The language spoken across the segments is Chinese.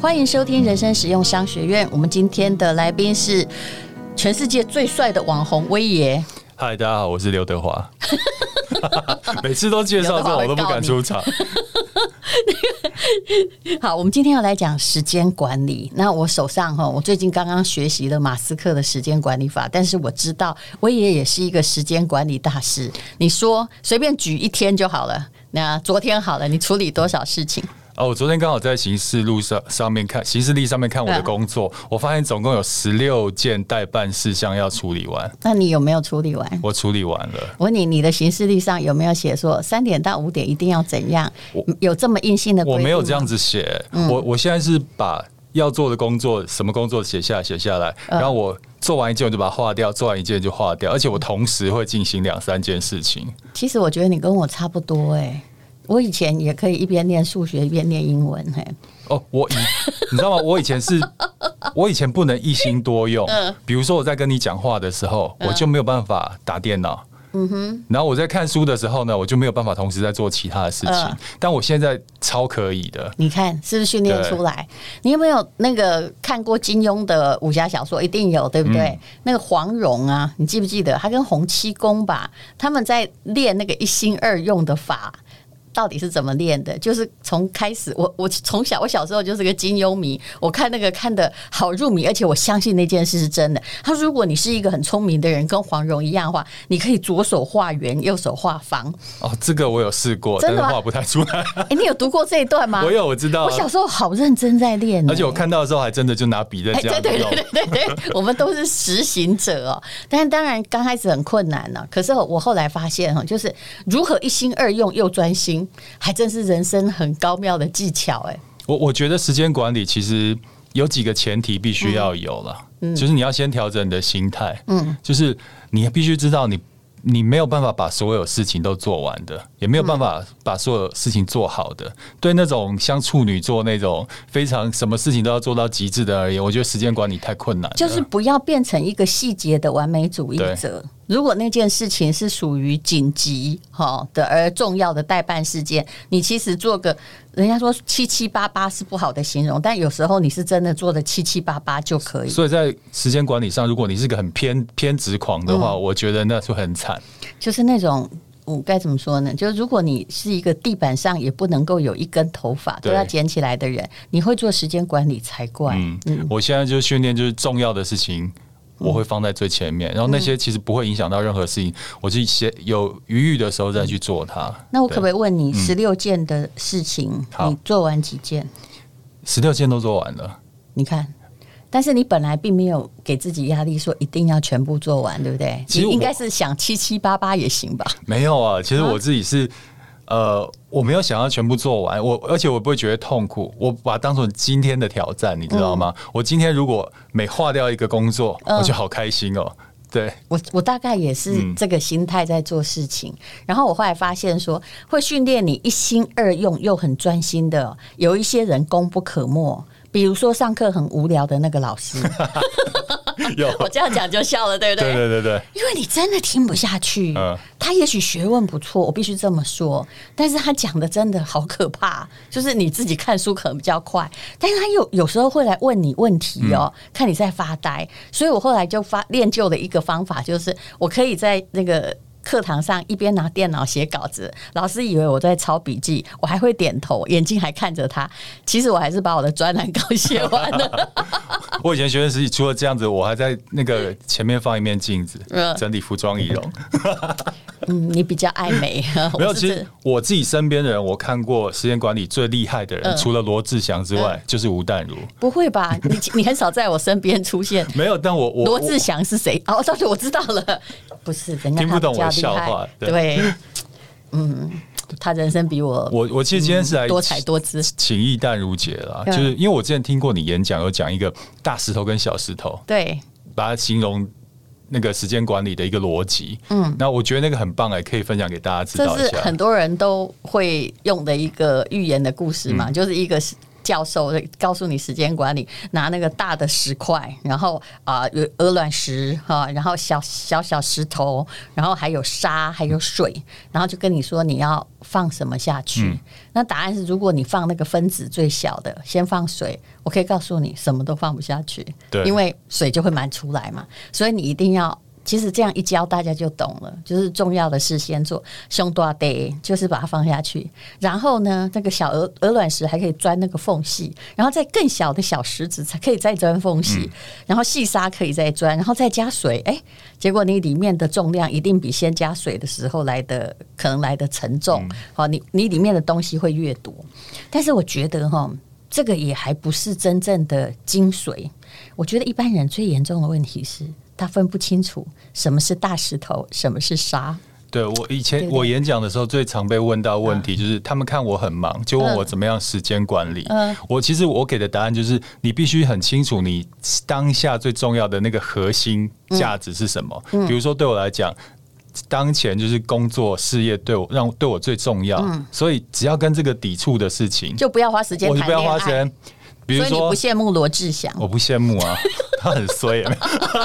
欢迎收听人生实用商学院。我们今天的来宾是全世界最帅的网红威爷。嗨，大家好，我是刘德华。每次都介绍这种，我都不敢出场。好，我们今天要来讲时间管理。那我手上哈，我最近刚刚学习了马斯克的时间管理法，但是我知道威爷也是一个时间管理大师。你说随便举一天就好了。那昨天好了，你处理多少事情？哦，我昨天刚好在行事录上上面看行事历上面看我的工作，嗯、我发现总共有十六件待办事项要处理完。那你有没有处理完？我处理完了。我问你，你的行事历上有没有写说三点到五点一定要怎样？有这么硬性的？我没有这样子写。嗯、我我现在是把要做的工作，什么工作写下写下来，然后我做完一件我就把它划掉，做完一件就划掉，而且我同时会进行两三件事情。其实我觉得你跟我差不多哎、欸。我以前也可以一边念数学一边念英文，嘿。哦，我以你知道吗？我以前是，我以前不能一心多用。比如说我在跟你讲话的时候，我就没有办法打电脑。嗯哼。然后我在看书的时候呢，我就没有办法同时在做其他的事情。但我现在超可以的。你看是不是训练出来？你有没有那个看过金庸的武侠小说？一定有，对不对？那个黄蓉啊，你记不记得？他跟洪七公吧，他们在练那个一心二用的法。到底是怎么练的？就是从开始，我我从小我小时候就是个金庸迷，我看那个看的好入迷，而且我相信那件事是真的。他说，如果你是一个很聪明的人，跟黄蓉一样的话，你可以左手画圆，右手画方。哦，这个我有试过，真的画不太出来。哎、欸，你有读过这一段吗？我有，我知道。我小时候好认真在练，而且我看到的时候还真的就拿笔在这样、欸。对对对对对，我们都是实行者哦。但是当然刚开始很困难呢、啊，可是我后来发现哈，就是如何一心二用又专心。还真是人生很高妙的技巧哎！我我觉得时间管理其实有几个前提必须要有了，嗯，就是你要先调整你的心态，嗯，就是你必须知道你你没有办法把所有事情都做完的，也没有办法把所有事情做好的。对那种像处女座那种非常什么事情都要做到极致的而言，我觉得时间管理太困难了。就是不要变成一个细节的完美主义者。如果那件事情是属于紧急哈的而重要的代办事件，你其实做个人家说七七八八是不好的形容，但有时候你是真的做的七七八八就可以。所以在时间管理上，如果你是个很偏偏执狂的话，嗯、我觉得那就很惨。就是那种我该怎么说呢？就是如果你是一个地板上也不能够有一根头发都要捡起来的人，你会做时间管理才怪。嗯，嗯我现在就训练就是重要的事情。我会放在最前面，然后那些其实不会影响到任何事情，我去写有余裕的时候再去做它。那我可不可以问你，十六件的事情，你做完几件？十六件都做完了。你看，但是你本来并没有给自己压力，说一定要全部做完，对不对？其实应该是想七七八八也行吧？没有啊，其实我自己是。呃，我没有想要全部做完，我而且我不会觉得痛苦，我把它当成今天的挑战，你知道吗？嗯、我今天如果每划掉一个工作，嗯、我就好开心哦。对，我我大概也是这个心态在做事情，嗯、然后我后来发现说，会训练你一心二用又很专心的，有一些人功不可没。比如说上课很无聊的那个老师，有 我这样讲就笑了，对不对？对对对对，因为你真的听不下去。嗯，他也许学问不错，我必须这么说，但是他讲的真的好可怕，就是你自己看书可能比较快，但是他有有时候会来问你问题哦，嗯、看你在发呆，所以我后来就发练就了一个方法，就是我可以在那个。课堂上一边拿电脑写稿子，老师以为我在抄笔记，我还会点头，眼睛还看着他。其实我还是把我的专栏稿写完了。我以前学生时期除了这样子，我还在那个前面放一面镜子，整理服装仪容。嗯，你比较爱美。没有，其实我自己身边的人，我看过时间管理最厉害的人，除了罗志祥之外，就是吴淡如。不会吧？你你很少在我身边出现。没有，但我我罗志祥是谁？哦，倒是我知道了。不是，人家听不懂我的笑话。对，嗯，他人生比我我我其实今天是来多彩多姿，请益淡如姐了，就是因为我之前听过你演讲，有讲一个大石头跟小石头，对，把它形容那个时间管理的一个逻辑。嗯，那我觉得那个很棒哎，可以分享给大家知道一下。这是很多人都会用的一个寓言的故事嘛，就是一个是。教授告诉你时间管理，拿那个大的石块，然后啊有鹅卵石哈，然后小小小石头，然后还有沙，还有水，然后就跟你说你要放什么下去。嗯、那答案是，如果你放那个分子最小的，先放水，我可以告诉你什么都放不下去，对，因为水就会满出来嘛，所以你一定要。其实这样一教，大家就懂了。就是重要的事先做，胸大得就是把它放下去。然后呢，那个小鹅鹅卵石还可以钻那个缝隙，然后再更小的小石子才可以再钻缝隙，嗯、然后细沙可以再钻，然后再加水。哎，结果你里面的重量一定比先加水的时候来的可能来的沉重。好、嗯，你你里面的东西会越多。但是我觉得哈，这个也还不是真正的精髓。我觉得一般人最严重的问题是。他分不清楚什么是大石头，什么是沙。对，我以前我演讲的时候，最常被问到问题就是，他们看我很忙，就问我怎么样时间管理。嗯，我其实我给的答案就是，你必须很清楚你当下最重要的那个核心价值是什么。嗯，比如说对我来讲，当前就是工作事业对我让对我最重要，嗯，所以只要跟这个抵触的事情，就不要花时间，我就不要花时间。比如说，你不羡慕罗志祥？我不羡慕啊，他很衰。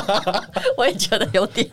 我也觉得有点。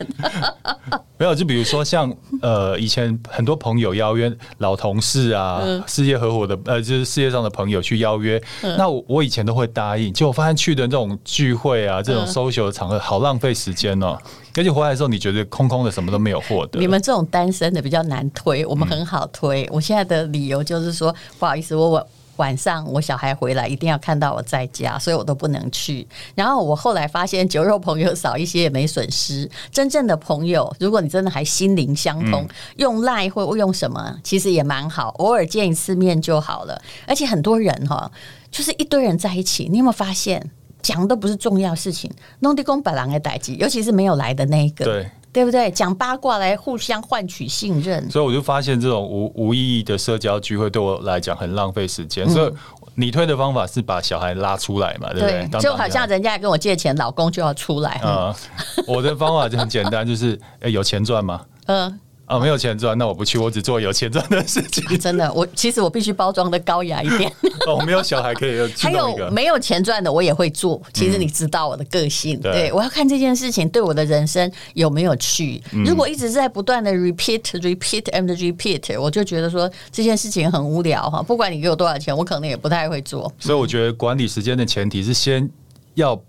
没有，就比如说像呃，以前很多朋友邀约老同事啊，嗯、事业合伙的呃，就是事业上的朋友去邀约，嗯、那我我以前都会答应。结果发现去的这种聚会啊，这种 social 的场合，好浪费时间哦。而且回来的时候，你觉得空空的，什么都没有获得。你们这种单身的比较难推，我们很好推。嗯、我现在的理由就是说，不好意思，我我。晚上我小孩回来一定要看到我在家，所以我都不能去。然后我后来发现酒肉朋友少一些也没损失。真正的朋友，如果你真的还心灵相通，嗯、用赖或用什么，其实也蛮好。偶尔见一次面就好了。而且很多人哈，就是一堆人在一起，你有没有发现讲的都不是重要事情？弄地公本来的代志，尤其是没有来的那一个。对。对不对？讲八卦来互相换取信任，所以我就发现这种无无意义的社交聚会对我来讲很浪费时间。嗯、所以你推的方法是把小孩拉出来嘛？对不对？对，就好像人家跟我借钱，老公就要出来。啊、嗯，我的方法就很简单，就是诶有钱赚吗？嗯。啊，没有钱赚，那我不去，我只做有钱赚的事情。真的，我其实我必须包装的高雅一点。哦，我没有小孩可以有。还有没有钱赚的，我也会做。其实你知道我的个性，嗯、对，对我要看这件事情对我的人生有没有趣。嗯、如果一直在不断的 repeat、repeat and repeat，我就觉得说这件事情很无聊哈。不管你给我多少钱，我可能也不太会做。所以我觉得管理时间的前提是先要。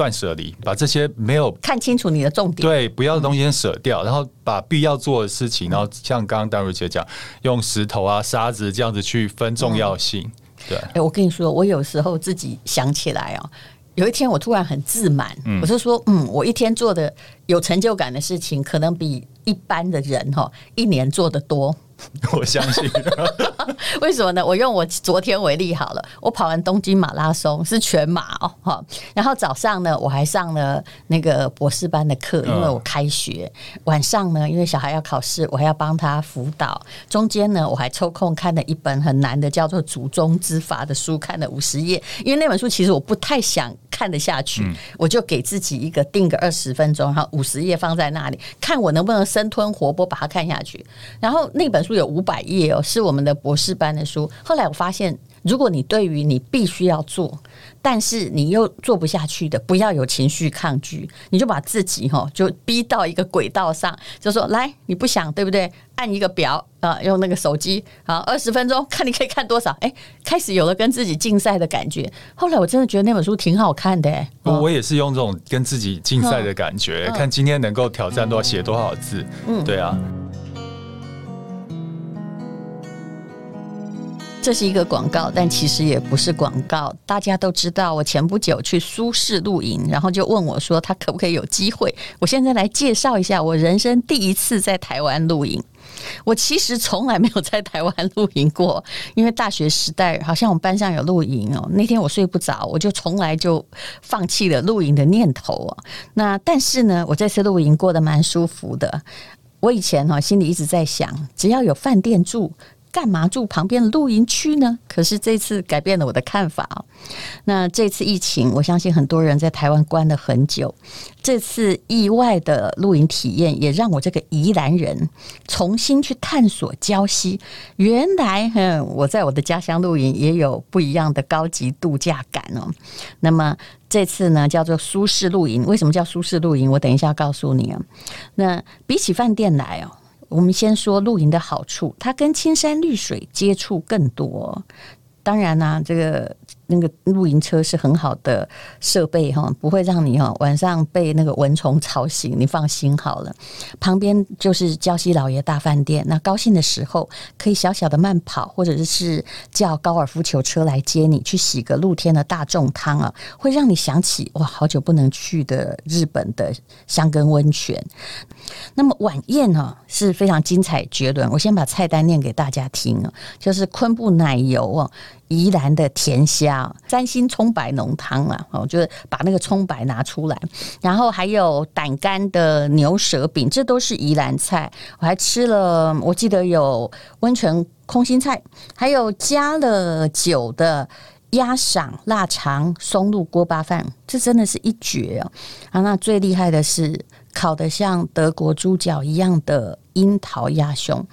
断舍离，把这些没有看清楚你的重点，对，不要的东西先舍掉，嗯、然后把必要做的事情，然后像刚刚淡如姐讲，用石头啊、沙子这样子去分重要性。嗯、对，哎、欸，我跟你说，我有时候自己想起来哦，有一天我突然很自满，嗯、我就说，嗯，我一天做的有成就感的事情，可能比一般的人哈一年做的多。我相信，为什么呢？我用我昨天为例好了，我跑完东京马拉松是全马哦，哈，然后早上呢，我还上了那个博士班的课，因为我开学。晚上呢，因为小孩要考试，我还要帮他辅导。中间呢，我还抽空看了一本很难的叫做《祖宗之法》的书，看了五十页。因为那本书其实我不太想看得下去，我就给自己一个定个二十分钟，然后五十页放在那里，看我能不能生吞活剥把它看下去。然后那本书。有五百页哦，是我们的博士班的书。后来我发现，如果你对于你必须要做，但是你又做不下去的，不要有情绪抗拒，你就把自己哈就逼到一个轨道上，就说来，你不想对不对？按一个表啊，用那个手机啊，二十分钟看你可以看多少。哎，开始有了跟自己竞赛的感觉。后来我真的觉得那本书挺好看的。我也是用这种跟自己竞赛的感觉，嗯、看今天能够挑战多少，写多少字。嗯，对啊。这是一个广告，但其实也不是广告。大家都知道，我前不久去苏轼露营，然后就问我说，他可不可以有机会？我现在来介绍一下我人生第一次在台湾露营。我其实从来没有在台湾露营过，因为大学时代好像我们班上有露营哦。那天我睡不着，我就从来就放弃了露营的念头啊。那但是呢，我这次露营过得蛮舒服的。我以前哈心里一直在想，只要有饭店住。干嘛住旁边的露营区呢？可是这次改变了我的看法哦。那这次疫情，我相信很多人在台湾关了很久。这次意外的露营体验，也让我这个宜兰人重新去探索礁溪。原来，哼，我在我的家乡露营也有不一样的高级度假感哦。那么这次呢，叫做舒适露营。为什么叫舒适露营？我等一下告诉你啊。那比起饭店来哦。我们先说露营的好处，它跟青山绿水接触更多。当然呢、这个。那个露营车是很好的设备哈，不会让你哈晚上被那个蚊虫吵醒，你放心好了。旁边就是娇西老爷大饭店，那高兴的时候可以小小的慢跑，或者是叫高尔夫球车来接你去洗个露天的大众汤啊，会让你想起哇，好久不能去的日本的箱根温泉。那么晚宴呢是非常精彩绝伦，我先把菜单念给大家听啊，就是昆布奶油啊。宜兰的甜虾、三星葱白浓汤啊，哦，就是把那个葱白拿出来，然后还有胆干的牛舌饼，这都是宜兰菜。我还吃了，我记得有温泉空心菜，还有加了酒的鸭赏腊肠松露锅巴饭，这真的是一绝啊。啊，那最厉害的是烤的像德国猪脚一样的樱桃鸭胸。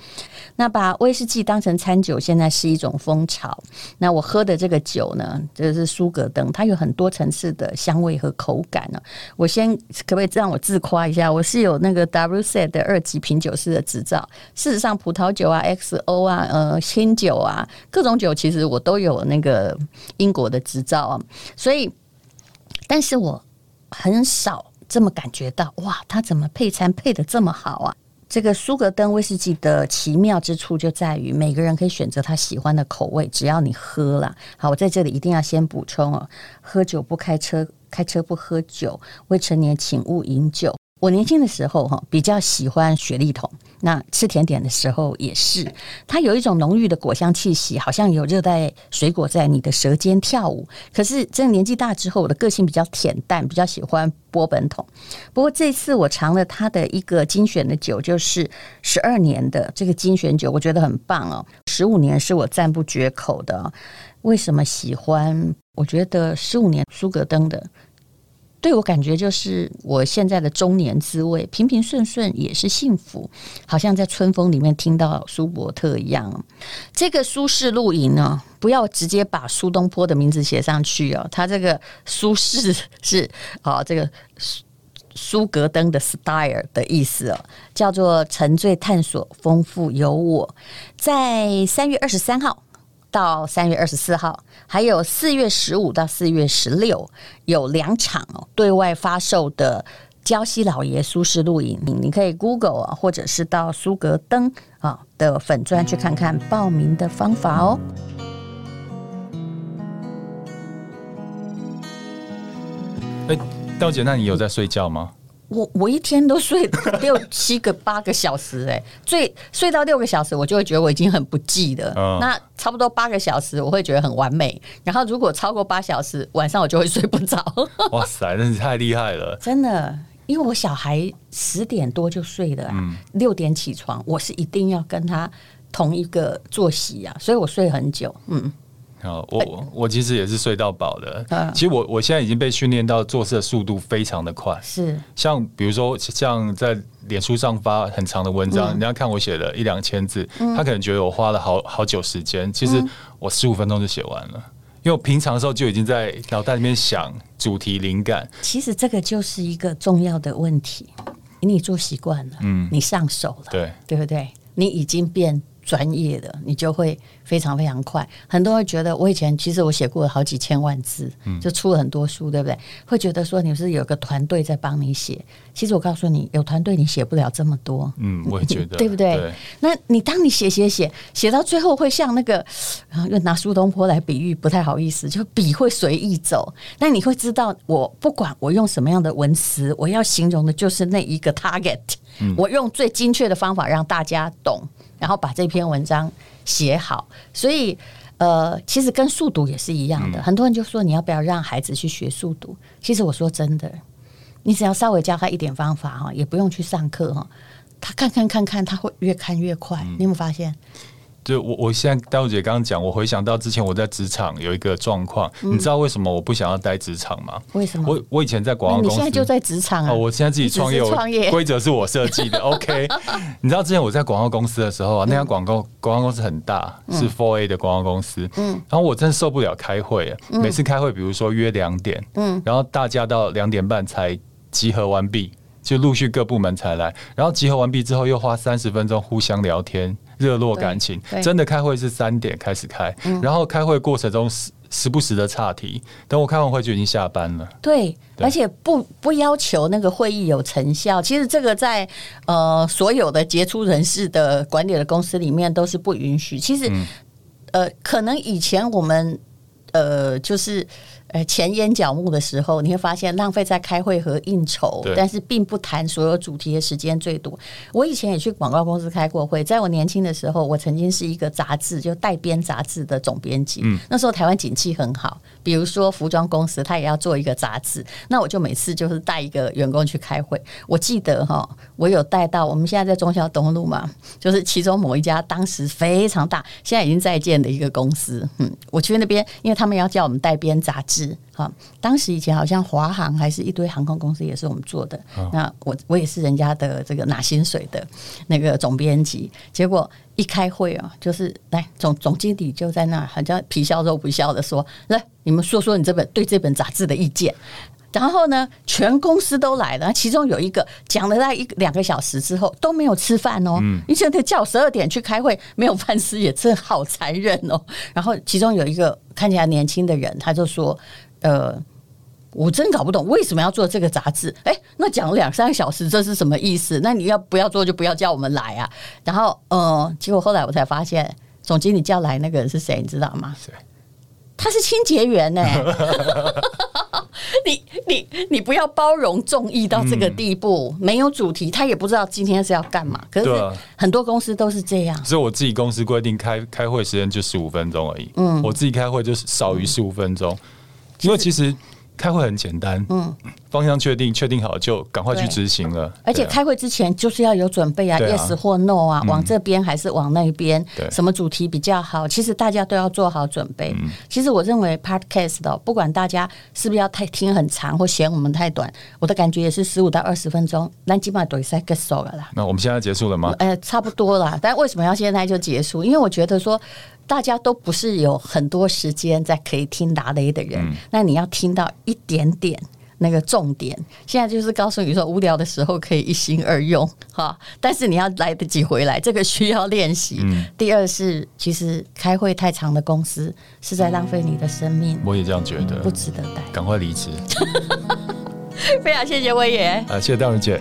那把威士忌当成餐酒，现在是一种风潮。那我喝的这个酒呢，就是苏格登，它有很多层次的香味和口感呢。我先可不可以让我自夸一下？我是有那个 WSET 的二级品酒师的执照。事实上，葡萄酒啊、XO 啊、呃、清酒啊，各种酒其实我都有那个英国的执照啊。所以，但是我很少这么感觉到，哇，他怎么配餐配的这么好啊？这个苏格登威士忌的奇妙之处就在于，每个人可以选择他喜欢的口味，只要你喝了。好，我在这里一定要先补充哦，喝酒不开车，开车不喝酒，未成年请勿饮酒。我年轻的时候哈，比较喜欢雪莉桶。那吃甜点的时候也是，它有一种浓郁的果香气息，好像有热带水果在你的舌尖跳舞。可是真的年纪大之后，我的个性比较恬淡，比较喜欢波本桶。不过这次我尝了它的一个精选的酒，就是十二年的这个精选酒，我觉得很棒哦。十五年是我赞不绝口的。为什么喜欢？我觉得十五年苏格登的。对我感觉就是我现在的中年滋味，平平顺顺也是幸福，好像在春风里面听到苏伯特一样。这个舒适露营呢，不要直接把苏东坡的名字写上去哦，他这个舒适是啊，这个苏格登的 style 的意思哦，叫做沉醉探索，丰富有我，在三月二十三号。到三月二十四号，还有四月十五到四月十六有两场哦，对外发售的礁溪老爷舒适露营，你可以 Google 啊，或者是到苏格登啊的粉专去看看报名的方法哦。哎，道姐，那你有在睡觉吗？我我一天都睡六七个八个小时哎、欸，最睡到六个小时，我就会觉得我已经很不济了。嗯、那差不多八个小时，我会觉得很完美。然后如果超过八小时，晚上我就会睡不着。哇塞，那你太厉害了！真的，因为我小孩十点多就睡了，啊，六点起床，我是一定要跟他同一个作息啊，所以我睡很久，嗯。啊，我我其实也是睡到饱的。其实我我现在已经被训练到做事的速度非常的快。是，像比如说像在脸书上发很长的文章，人家看我写了一两千字，他可能觉得我花了好好久时间。其实我十五分钟就写完了，因为我平常的时候就已经在脑袋里面想主题灵感。其实这个就是一个重要的问题，你做习惯了，嗯，你上手了，对对不对？你已经变专业的，你就会。非常非常快，很多人觉得我以前其实我写过了好几千万字，就出了很多书，对不对？会觉得说你是有个团队在帮你写，其实我告诉你，有团队你写不了这么多。嗯，我也觉得，对不对？对，那你当你写写写写到最后，会像那个，然后又拿苏东坡来比喻，不太好意思，就笔会随意走。但你会知道，我不管我用什么样的文词，我要形容的就是那一个 target，我用最精确的方法让大家懂，然后把这篇文章。写好，所以呃，其实跟速读也是一样的。嗯、很多人就说你要不要让孩子去学速读？其实我说真的，你只要稍微教他一点方法哈，也不用去上课哈，他看看看看，他会越看越快。嗯、你有没有发现？就我我现在戴茹姐刚刚讲，我回想到之前我在职场有一个状况，嗯、你知道为什么我不想要待职场吗？为什么？我我以前在广告公司，你现在就在职场啊？哦，我现在自己创业，创业规则是我设计的。OK，你知道之前我在广告公司的时候啊，那家广告广告公司很大，是 Four A 的广告公司。嗯，然后我真的受不了开会，每次开会，比如说约两点，嗯，然后大家到两点半才集合完毕。就陆续各部门才来，然后集合完毕之后，又花三十分钟互相聊天，热络感情。真的开会是三点开始开，嗯、然后开会过程中时时不时的岔题，等我开完会就已经下班了。对，对而且不不要求那个会议有成效。其实这个在呃所有的杰出人士的管理的公司里面都是不允许。其实、嗯、呃，可能以前我们呃就是。呃，前眼角目的时候，你会发现浪费在开会和应酬，但是并不谈所有主题的时间最多。我以前也去广告公司开过会，在我年轻的时候，我曾经是一个杂志就带编杂志的总编辑。嗯，那时候台湾景气很好，比如说服装公司，他也要做一个杂志，那我就每次就是带一个员工去开会。我记得哈，我有带到我们现在在忠孝东路嘛，就是其中某一家当时非常大，现在已经在建的一个公司。嗯，我去那边，因为他们要叫我们带编杂志。是哈，当时以前好像华航还是一堆航空公司也是我们做的。哦、那我我也是人家的这个拿薪水的那个总编辑。结果一开会啊，就是来总总经理就在那，好像皮笑肉不笑的说：“来，你们说说你这本对这本杂志的意见。”然后呢，全公司都来了，其中有一个讲了大概一两个小时之后都没有吃饭哦。嗯，你现在叫十二点去开会，没有饭吃也真好残忍哦。然后其中有一个看起来年轻的人，他就说：“呃，我真搞不懂为什么要做这个杂志。哎，那讲两三个小时，这是什么意思？那你要不要做就不要叫我们来啊。”然后，呃，结果后来我才发现，总经理叫来那个人是谁，你知道吗？谁？他是清洁员呢。你你你不要包容众议到这个地步，嗯、没有主题，他也不知道今天是要干嘛。可是很多公司都是这样。所以我自己公司规定开开会时间就十五分钟而已。嗯，我自己开会就是少于十五分钟，嗯、因为其实。开会很简单，嗯，方向确定，确定好就赶快去执行了。而且开会之前就是要有准备啊，啊，yes 或 no 啊，嗯、往这边还是往那边，对什么主题比较好？其实大家都要做好准备。嗯、其实我认为 podcast 的，不管大家是不是要太听很长或嫌我们太短，我的感觉也是十五到二十分钟，那基本上都是 get 熟了啦。那我们现在结束了吗？呃，差不多了。但为什么要现在就结束？因为我觉得说。大家都不是有很多时间在可以听达雷的人，嗯、那你要听到一点点那个重点。现在就是告诉你说，无聊的时候可以一心二用哈，但是你要来得及回来，这个需要练习。嗯、第二是，其实开会太长的公司是在浪费你的生命。我也这样觉得，不值得待，赶快离职。非常谢谢威爷，啊，谢谢戴茹姐。